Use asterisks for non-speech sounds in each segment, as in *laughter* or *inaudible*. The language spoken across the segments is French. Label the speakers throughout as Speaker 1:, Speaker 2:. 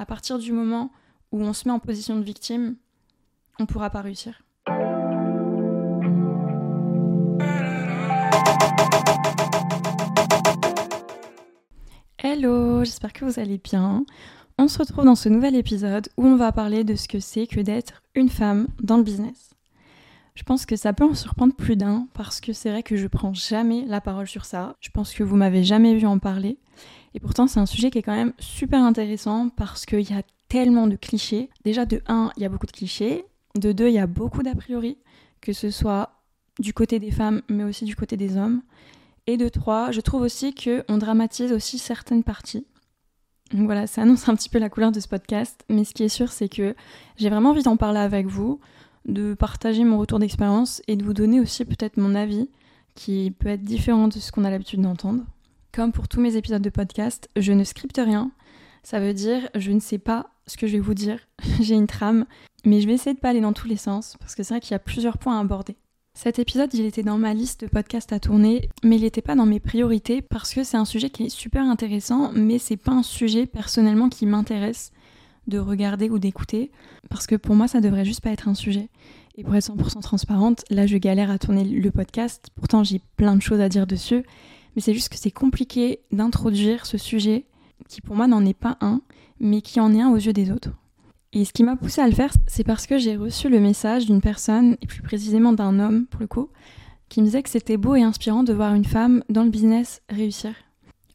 Speaker 1: à partir du moment où on se met en position de victime, on ne pourra pas réussir. Hello, j'espère que vous allez bien. On se retrouve dans ce nouvel épisode où on va parler de ce que c'est que d'être une femme dans le business. Je pense que ça peut en surprendre plus d'un parce que c'est vrai que je prends jamais la parole sur ça. Je pense que vous m'avez jamais vu en parler. Et pourtant, c'est un sujet qui est quand même super intéressant parce qu'il y a tellement de clichés. Déjà, de 1, il y a beaucoup de clichés. De 2, il y a beaucoup d'a priori, que ce soit du côté des femmes, mais aussi du côté des hommes. Et de 3, je trouve aussi qu'on dramatise aussi certaines parties. Donc voilà, ça annonce un petit peu la couleur de ce podcast. Mais ce qui est sûr, c'est que j'ai vraiment envie d'en parler avec vous, de partager mon retour d'expérience et de vous donner aussi peut-être mon avis qui peut être différent de ce qu'on a l'habitude d'entendre. Comme pour tous mes épisodes de podcast, je ne scripte rien. Ça veut dire je ne sais pas ce que je vais vous dire. *laughs* J'ai une trame, mais je vais essayer de pas aller dans tous les sens parce que c'est vrai qu'il y a plusieurs points à aborder. Cet épisode, il était dans ma liste de podcasts à tourner, mais il n'était pas dans mes priorités parce que c'est un sujet qui est super intéressant, mais c'est pas un sujet personnellement qui m'intéresse de regarder ou d'écouter parce que pour moi, ça devrait juste pas être un sujet. Et pour être 100% transparente, là, je galère à tourner le podcast. Pourtant, j'ai plein de choses à dire dessus mais c'est juste que c'est compliqué d'introduire ce sujet qui pour moi n'en est pas un, mais qui en est un aux yeux des autres. Et ce qui m'a poussé à le faire, c'est parce que j'ai reçu le message d'une personne, et plus précisément d'un homme pour le coup, qui me disait que c'était beau et inspirant de voir une femme dans le business réussir.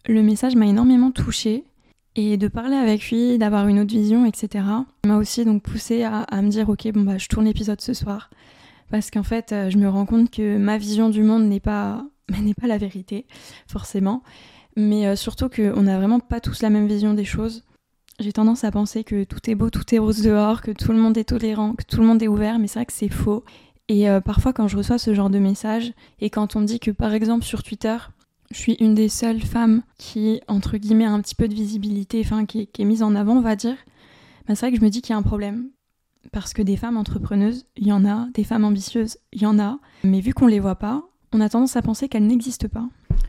Speaker 1: Le message m'a énormément touchée, et de parler avec lui, d'avoir une autre vision, etc., m'a aussi donc poussé à, me dire ok bon bah je tourne l'épisode ce soir, parce qu'en fait euh, je me rends compte que ma vision du monde n'est pas mais *laughs* n'est pas la vérité, forcément. Mais euh, surtout qu'on n'a vraiment pas tous la même vision des choses. J'ai tendance à penser que tout est beau, tout est rose dehors, que tout le monde est tolérant, que tout le monde est ouvert, mais c'est vrai que c'est faux. Et euh, parfois, quand je reçois ce genre de message, et quand on me dit que, par exemple, sur Twitter, je suis une des seules femmes qui, entre guillemets, a un petit peu de visibilité, enfin, qui, est mise en avant, on va dire, bah, c'est vrai que je me dis qu'il y a un problème. Parce que des femmes entrepreneuses, il y en a, des femmes ambitieuses, il y en a, mais vu qu'on les voit pas, on a tendance à penser qu'elles n'existent pas.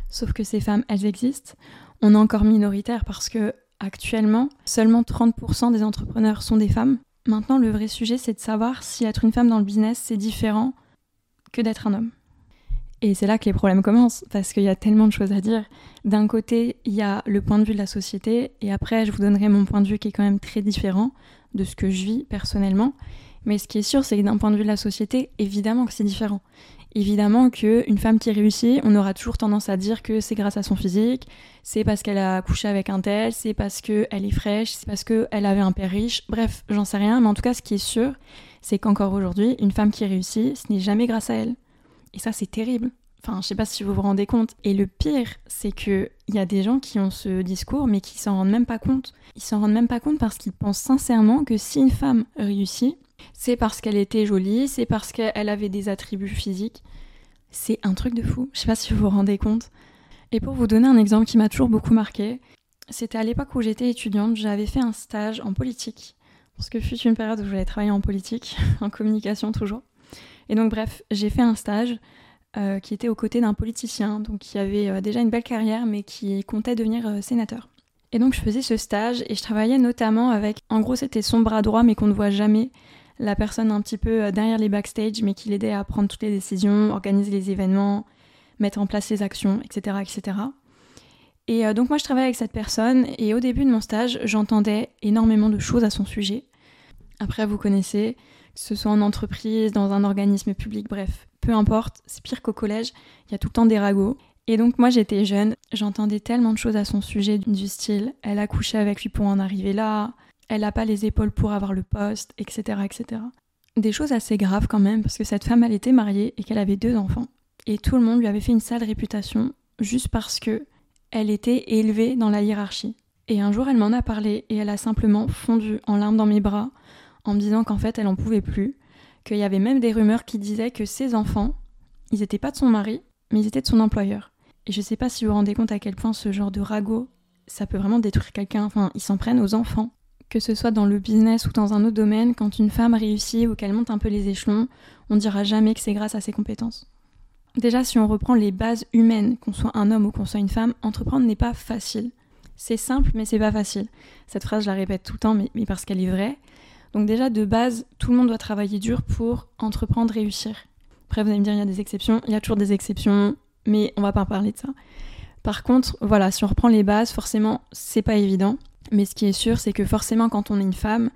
Speaker 1: Sauf que ces femmes, elles existent. On est encore minoritaire parce que actuellement, seulement 30% des entrepreneurs sont des femmes. Maintenant, le vrai sujet, c'est de savoir si être une femme dans le business, c'est différent que d'être un homme. Et c'est là que les problèmes commencent, parce qu'il y a tellement de choses à dire. D'un côté, il y a le point de vue de la société, et après, je vous donnerai mon point de vue qui est quand même très différent de ce que je vis personnellement. Mais ce qui est sûr, c'est que d'un point de vue de la société, évidemment que c'est différent évidemment qu'une femme qui réussit, on aura toujours tendance à dire que c'est grâce à son physique, c'est parce qu'elle a couché avec un tel, c'est parce qu'elle est fraîche, c'est parce qu'elle avait un père riche, bref, j'en sais rien, mais en tout cas, ce qui est sûr, c'est qu'encore aujourd'hui, une femme qui réussit, ce n'est jamais grâce à elle. Et ça, c'est terrible. Enfin, je sais pas si vous vous rendez compte. Et le pire, c'est qu'il y a des gens qui ont ce discours, mais qui s'en rendent même pas compte. Ils s'en rendent même pas compte parce qu'ils pensent sincèrement que si une femme réussit, c'est parce qu'elle était jolie, c'est parce qu'elle avait des attributs physiques. C'est un truc de fou. Je sais pas si vous vous rendez compte. Et pour vous donner un exemple qui m'a toujours beaucoup marqué, c'était à l'époque où j'étais étudiante, j'avais fait un stage en politique. Parce que fut une période où je voulais travailler en politique, *laughs* en communication toujours. Et donc bref, j'ai fait un stage euh, qui était aux côtés d'un politicien, donc qui avait euh, déjà une belle carrière, mais qui comptait devenir euh, sénateur. Et donc je faisais ce stage et je travaillais notamment avec, en gros c'était son bras droit mais qu'on ne voit jamais, la personne un petit peu derrière les backstage, mais qui l'aidait à prendre toutes les décisions, organiser les événements, mettre en place les actions, etc. etc. Et donc moi je travaillais avec cette personne et au début de mon stage j'entendais énormément de choses à son sujet. Après vous connaissez, ce soit en entreprise, dans un organisme public, bref, peu importe, c'est pire qu'au collège, il y a tout le temps des ragots. Et donc moi j'étais jeune, j'entendais tellement de choses à son sujet du style elle a couché avec lui pour en arriver là, elle n'a pas les épaules pour avoir le poste, etc., etc. Des choses assez graves quand même, parce que cette femme, elle était mariée et qu'elle avait deux enfants. Et tout le monde lui avait fait une sale réputation juste parce que elle était élevée dans la hiérarchie. Et un jour, elle m'en a parlé et elle a simplement fondu en larmes dans mes bras en me disant qu'en fait, elle en pouvait plus, qu'il y avait même des rumeurs qui disaient que ses enfants, ils n'étaient pas de son mari, mais ils étaient de son employeur. Et je sais pas si vous vous rendez compte à quel point ce genre de ragot, ça peut vraiment détruire quelqu'un. Enfin, ils s'en prennent aux enfants que ce soit dans le business ou dans un autre domaine, quand une femme réussit ou qu'elle monte un peu les échelons, on dira jamais que c'est grâce à ses compétences. Déjà, si on reprend les bases humaines, qu'on soit un homme ou qu'on soit une femme, entreprendre n'est pas facile. C'est simple, mais c'est pas facile. Cette phrase, je la répète tout le temps, mais parce qu'elle est vraie. Donc déjà, de base, tout le monde doit travailler dur pour entreprendre, réussir. Après, vous allez me dire, il y a des exceptions. Il y a toujours des exceptions, mais on va pas parler de ça. Par contre, voilà, si on reprend les bases, forcément, c'est pas évident. Mais ce qui est sûr, c'est que forcément, quand on est une femme,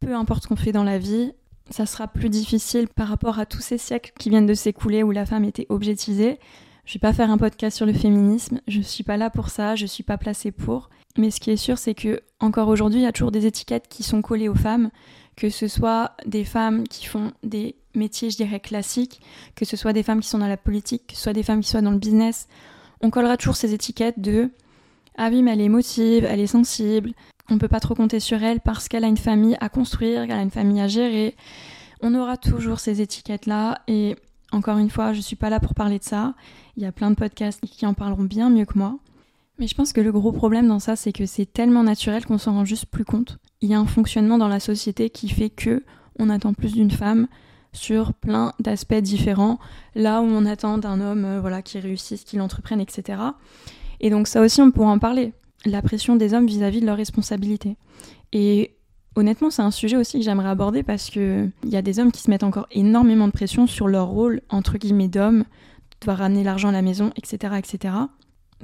Speaker 1: peu importe ce qu'on fait dans la vie, ça sera plus difficile par rapport à tous ces siècles qui viennent de s'écouler où la femme était objetisée. Je vais pas faire un podcast sur le féminisme, je suis pas là pour ça, je suis pas placée pour. Mais ce qui est sûr, c'est que encore aujourd'hui, il y a toujours des étiquettes qui sont collées aux femmes, que ce soit des femmes qui font des métiers, je dirais, classiques, que ce soit des femmes qui sont dans la politique, que ce soit des femmes qui soient dans le business. On collera toujours ces étiquettes de ah oui, mais elle est émotive, elle est sensible, on peut pas trop compter sur elle parce qu'elle a une famille à construire, qu'elle a une famille à gérer. On aura toujours ces étiquettes-là et encore une fois, je suis pas là pour parler de ça. Il y a plein de podcasts qui en parleront bien mieux que moi. Mais je pense que le gros problème dans ça, c'est que c'est tellement naturel qu'on s'en rend juste plus compte. Il y a un fonctionnement dans la société qui fait que on attend plus d'une femme sur plein d'aspects différents, là où on attend d'un homme euh, voilà, qui réussisse, qu'il entreprenne, etc. Et donc ça aussi, on pourra en parler. La pression des hommes vis-à-vis de leurs responsabilités. Et honnêtement, c'est un sujet aussi que j'aimerais aborder parce qu'il y a des hommes qui se mettent encore énormément de pression sur leur rôle, entre guillemets, d'homme, devoir ramener l'argent à la maison, etc., etc.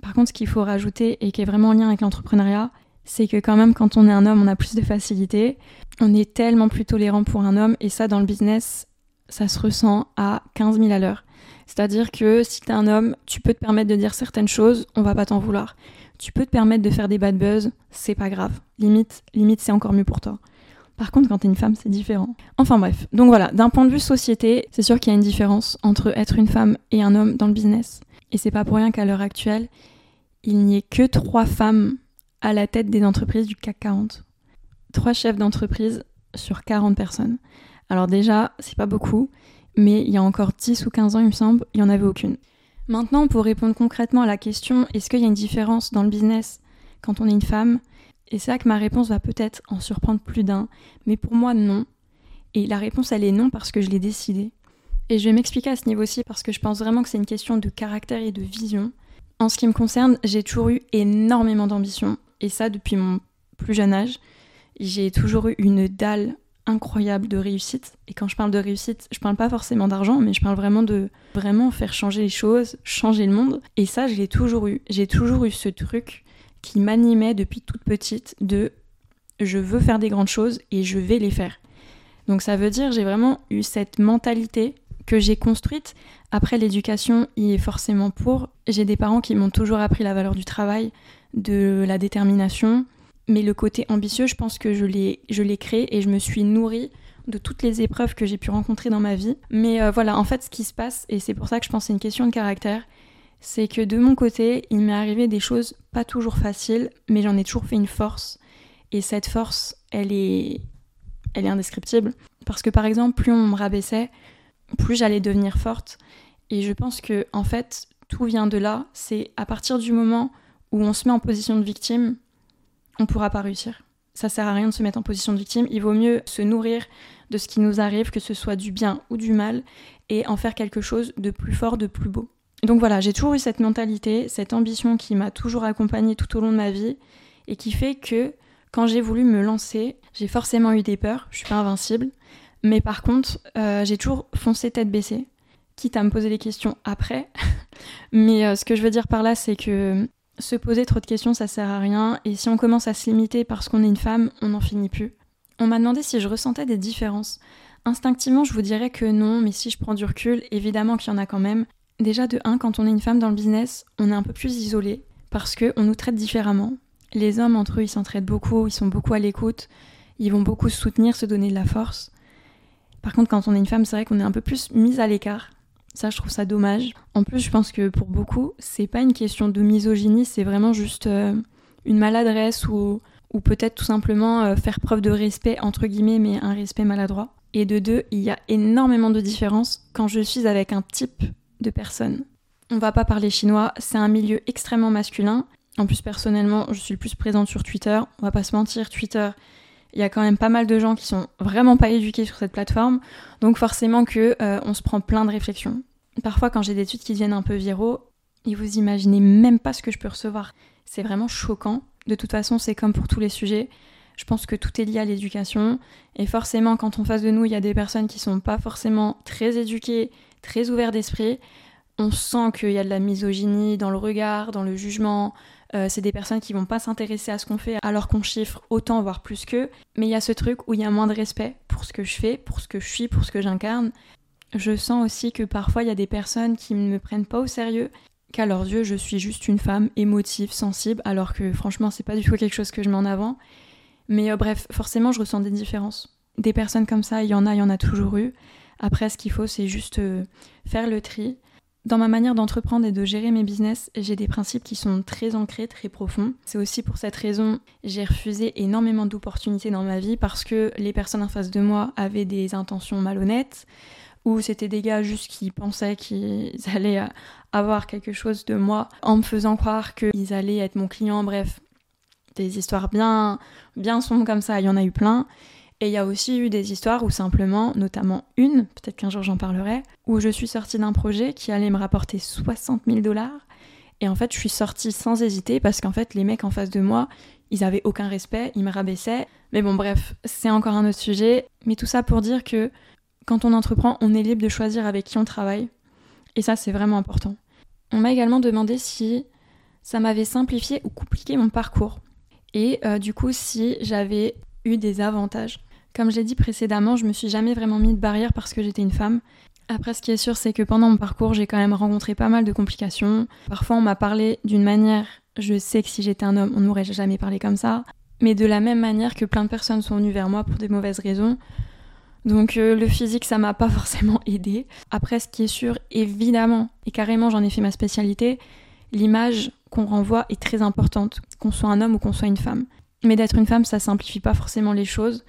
Speaker 1: Par contre, ce qu'il faut rajouter et qui est vraiment en lien avec l'entrepreneuriat, c'est que quand même, quand on est un homme, on a plus de facilité. On est tellement plus tolérant pour un homme, et ça, dans le business, ça se ressent à 15 000 à l'heure. C'est-à-dire que si t'es un homme, tu peux te permettre de dire certaines choses, on va pas t'en vouloir. Tu peux te permettre de faire des bad buzz, c'est pas grave. Limite, limite c'est encore mieux pour toi. Par contre, quand t'es une femme, c'est différent. Enfin bref. Donc voilà, d'un point de vue société, c'est sûr qu'il y a une différence entre être une femme et un homme dans le business. Et c'est pas pour rien qu'à l'heure actuelle, il n'y ait que trois femmes à la tête des entreprises du CAC 40. Trois chefs d'entreprise sur 40 personnes. Alors déjà, c'est pas beaucoup, mais il y a encore 10 ou 15 ans, il me semble, il n'y en avait aucune. Maintenant, pour répondre concrètement à la question, est-ce qu'il y a une différence dans le business quand on est une femme? Et c'est là que ma réponse va peut-être en surprendre plus d'un, mais pour moi, non. Et la réponse, elle est non parce que je l'ai décidé. Et je vais m'expliquer à ce niveau-ci parce que je pense vraiment que c'est une question de caractère et de vision. En ce qui me concerne, j'ai toujours eu énormément d'ambition, et ça depuis mon plus jeune âge. J'ai toujours eu une dalle incroyable de réussite. Et quand je parle de réussite, je parle pas forcément d'argent, mais je parle vraiment de vraiment faire changer les choses, changer le monde. Et ça, je l'ai toujours eu. J'ai toujours eu ce truc qui m'animait depuis toute petite de je veux faire des grandes choses et je vais les faire. Donc ça veut dire j'ai vraiment eu cette mentalité que j'ai construite. Après l'éducation y est forcément pour. J'ai des parents qui m'ont toujours appris la valeur du travail, de la détermination, mais le côté ambitieux, je pense que je l'ai, créé et je me suis nourrie de toutes les épreuves que j'ai pu rencontrer dans ma vie. Mais euh, voilà, en fait, ce qui se passe, et c'est pour ça que je pense que c'est une question de caractère, c'est que de mon côté, il m'est arrivé des choses pas toujours faciles, mais j'en ai toujours fait une force. Et cette force, elle est, elle est indescriptible. Parce que par exemple, plus on me rabaissait, plus j'allais devenir forte. Et je pense que, en fait, tout vient de là. C'est à partir du moment où on se met en position de victime, on pourra pas réussir. Ça sert à rien de se mettre en position de victime. Il vaut mieux se nourrir de ce qui nous arrive, que ce soit du bien ou du mal, et en faire quelque chose de plus fort, de plus beau. Donc voilà, j'ai toujours eu cette mentalité, cette ambition qui m'a toujours accompagnée tout au long de ma vie, et qui fait que quand j'ai voulu me lancer, j'ai forcément eu des peurs. Je suis pas invincible, mais par contre, euh, j'ai toujours foncé tête baissée, quitte à me poser des questions après. *laughs* mais euh, ce que je veux dire par là, c'est que se poser trop de questions, ça sert à rien. Et si on commence à se limiter parce qu'on est une femme, on n'en finit plus. On m'a demandé si je ressentais des différences. Instinctivement, je vous dirais que non, mais si je prends du recul, évidemment qu'il y en a quand même. Déjà, de 1, quand on est une femme dans le business, on est un peu plus isolé parce qu'on nous traite différemment. Les hommes, entre eux, ils s'entraident beaucoup, ils sont beaucoup à l'écoute, ils vont beaucoup se soutenir, se donner de la force. Par contre, quand on est une femme, c'est vrai qu'on est un peu plus mise à l'écart. Ça, je trouve ça dommage. En plus, je pense que pour beaucoup, c'est pas une question de misogynie, c'est vraiment juste euh, une maladresse ou, ou peut-être tout simplement euh, faire preuve de respect, entre guillemets, mais un respect maladroit. Et de deux, il y a énormément de différences quand je suis avec un type de personne. On va pas parler chinois, c'est un milieu extrêmement masculin. En plus, personnellement, je suis le plus présente sur Twitter. On va pas se mentir, Twitter, il y a quand même pas mal de gens qui sont vraiment pas éduqués sur cette plateforme. Donc forcément que euh, on se prend plein de réflexions. Parfois, quand j'ai des tweets qui deviennent un peu viraux, et vous imaginez même pas ce que je peux recevoir. C'est vraiment choquant De toute façon, c'est comme pour tous les sujets. Je pense que tout est lié à l'éducation. Et forcément, quand en face de nous, il y a des personnes qui sont pas forcément très éduquées, très ouvertes d'esprit, on sent qu'il y a de la misogynie dans le regard, dans le jugement. Euh, c'est des personnes qui vont pas s'intéresser à ce qu'on fait alors qu'on chiffre autant, voire plus qu'eux. Mais il y a ce truc où il y a moins de respect pour ce que je fais, pour ce que je suis, pour ce que j'incarne. Je sens aussi que parfois il y a des personnes qui ne me prennent pas au sérieux, qu'à leurs yeux je suis juste une femme émotive, sensible, alors que franchement c'est pas du tout quelque chose que je mets en avant. Mais euh, bref, forcément je ressens des différences. Des personnes comme ça, il y en a, il y en a toujours eu. Après, ce qu'il faut, c'est juste euh, faire le tri, dans ma manière d'entreprendre et de gérer mes business, j'ai des principes qui sont très ancrés, très profonds. C'est aussi pour cette raison j'ai refusé énormément d'opportunités dans ma vie parce que les personnes en face de moi avaient des intentions malhonnêtes ou c'était des gars juste qui pensaient qu'ils *laughs* allaient avoir quelque chose de moi en me faisant croire qu'ils allaient être mon client. Bref, des histoires bien, bien sombres comme ça, il y en a eu plein. Et il y a aussi eu des histoires où simplement, notamment une, peut-être qu'un jour j'en parlerai, où je suis sortie d'un projet qui allait me rapporter 60 000 dollars. Et en fait, je suis sortie sans hésiter parce qu'en fait, les mecs en face de moi, ils avaient aucun respect, ils me rabaissaient. Mais bon, bref, c'est encore un autre sujet. Mais tout ça pour dire que quand on entreprend, on est libre de choisir avec qui on travaille. Et ça, c'est vraiment important. On m'a également demandé si ça m'avait simplifié ou compliqué mon parcours. Et euh, du coup, si j'avais eu des avantages. Comme je l'ai dit précédemment, je me suis jamais vraiment mis de barrière parce que j'étais une femme. Après, ce qui est sûr, c'est que pendant mon parcours, j'ai quand même rencontré pas mal de complications. Parfois, on m'a parlé d'une manière, je sais que si j'étais un homme, on ne m'aurait jamais parlé comme ça. Mais de la même manière que plein de personnes sont venues vers moi pour des mauvaises raisons. Donc euh, le physique, ça m'a pas *laughs* forcément aidé. Après, ce qui est sûr, évidemment, et carrément j'en ai fait ma spécialité, l'image qu'on renvoie est très importante, qu'on soit un homme ou qu'on soit une femme. Mais d'être une femme, ça simplifie pas forcément les choses.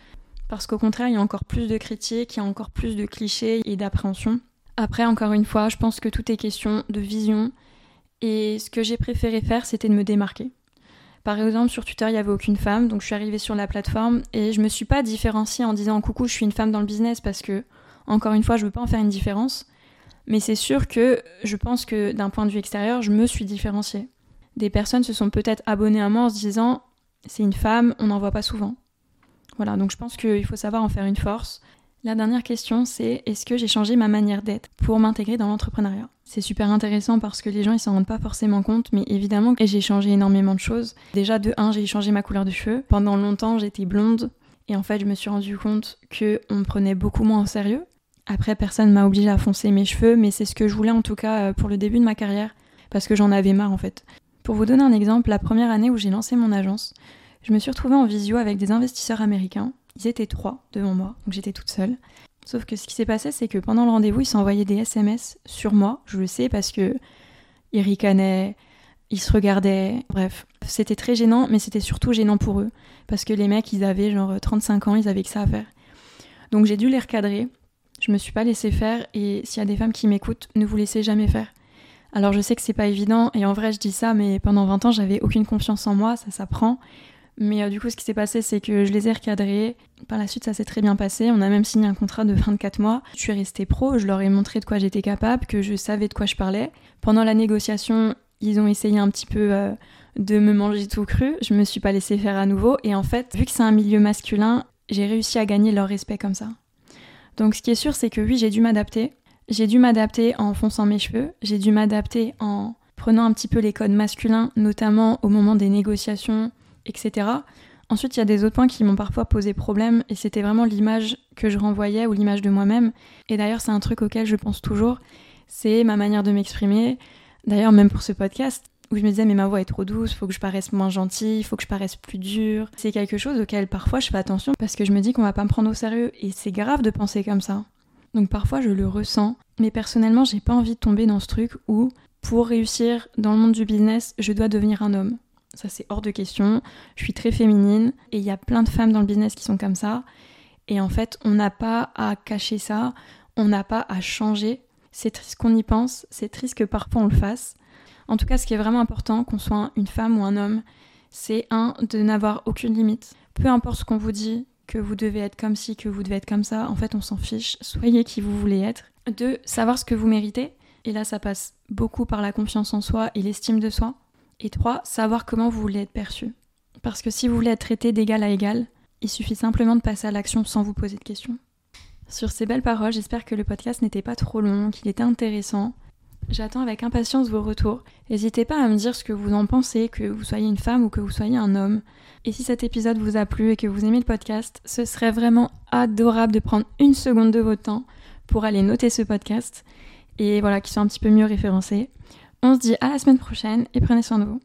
Speaker 1: Parce qu'au contraire, il y a encore plus de critiques, il y a encore plus de clichés et d'appréhension. Après, encore une fois, je pense que tout est question de vision. Et ce que j'ai préféré faire, c'était de me démarquer. Par exemple, sur Twitter, il n'y avait aucune femme, donc je suis arrivée sur la plateforme et je me suis pas différenciée en disant coucou, je suis une femme dans le business parce que, encore une fois, je veux pas en faire une différence. Mais c'est sûr que je pense que d'un point de vue extérieur, je me suis différenciée. Des personnes se sont peut-être abonnées à moi en se disant c'est une femme, on n'en voit pas souvent. Voilà, donc je pense qu'il faut savoir en faire une force. La dernière question, c'est est-ce que j'ai changé ma manière d'être pour m'intégrer dans l'entrepreneuriat? C'est super intéressant parce que les gens ils s'en rendent pas forcément compte, mais évidemment j'ai changé énormément de choses. Déjà de 1, j'ai changé ma couleur de cheveux. Pendant longtemps, j'étais blonde et en fait, je me suis rendu compte que on me prenait beaucoup moins au sérieux. Après, personne m'a obligé à foncer mes cheveux, mais c'est ce que je voulais en tout cas euh, pour le début de ma carrière parce que j'en avais marre en fait. Pour vous donner un exemple, la première année où j'ai lancé mon agence, je me suis retrouvée en visio avec des investisseurs américains. Ils étaient trois devant moi, donc j'étais toute seule. Sauf que ce qui s'est passé, c'est que pendant le rendez-vous, ils s'envoyaient des SMS sur moi. Je le sais parce que ils ricanaient, ils se regardaient. Bref, c'était très gênant, mais c'était surtout gênant pour eux. Parce que les mecs, ils avaient genre 35 ans, ils avaient que ça à faire. Donc j'ai dû les recadrer. Je me suis pas laissée faire et s'il y a des femmes qui m'écoutent, ne vous laissez jamais faire. Alors je sais que c'est pas évident et en vrai je dis ça mais pendant 20 ans j'avais aucune confiance en moi, ça s'apprend. Mais euh, du coup ce qui s'est passé c'est que je les ai recadrés. Par la suite ça s'est très bien passé, on a même signé un contrat de 24 mois. Je suis restée pro, je leur ai montré de quoi j'étais capable, que je savais de quoi je parlais. Pendant la négociation ils ont essayé un petit peu euh, de me manger tout cru, je me suis pas laissée faire à nouveau et en fait vu que c'est un milieu masculin j'ai réussi à gagner leur respect comme ça. Donc ce qui est sûr c'est que oui j'ai dû m'adapter, j'ai dû m'adapter en fonçant mes cheveux, j'ai dû m'adapter en prenant un petit peu les codes masculins, notamment au moment des négociations, etc. Ensuite, il y a des autres points qui m'ont parfois posé problème, et c'était vraiment l'image que je renvoyais ou l'image de moi-même. Et d'ailleurs, c'est un truc auquel je pense toujours, c'est ma manière de m'exprimer. D'ailleurs, même pour ce podcast, où je me disais mais ma voix est trop douce, faut que je paraisse moins gentille, faut que je paraisse plus dure. C'est quelque chose auquel parfois je fais attention parce que je me dis qu'on va pas me prendre au sérieux et c'est grave de penser comme ça. Donc parfois je le ressens, mais personnellement j'ai pas envie de tomber dans ce truc où pour réussir dans le monde du business, je dois devenir un homme. Ça c'est hors de question. Je suis très féminine et il y a plein de femmes dans le business qui sont comme ça. Et en fait, on n'a pas à cacher ça, on n'a pas à changer. C'est triste qu'on y pense, c'est triste que parfois on le fasse. En tout cas, ce qui est vraiment important, qu'on soit une femme ou un homme, c'est un, de n'avoir aucune limite. Peu importe ce qu'on vous dit, que vous devez être comme ci, que vous devez être comme ça. En fait, on s'en fiche. Soyez qui vous voulez être. Deux, savoir ce que vous méritez. Et là, ça passe beaucoup par la confiance en soi et l'estime de soi. Et trois, savoir comment vous voulez être perçu. Parce que si vous voulez être traité d'égal à égal, il suffit simplement de passer à l'action sans vous poser de questions. Sur ces belles paroles, j'espère que le podcast n'était pas trop long, qu'il était intéressant. J'attends avec impatience vos retours. N'hésitez pas à me dire ce que vous en pensez, que vous soyez une femme ou que vous soyez un homme. Et si cet épisode vous a plu et que vous aimez le podcast, ce serait vraiment adorable de prendre une seconde de votre temps pour aller noter ce podcast et voilà, qu'il soit un petit peu mieux référencé. On se dit à la semaine prochaine et prenez soin de vous.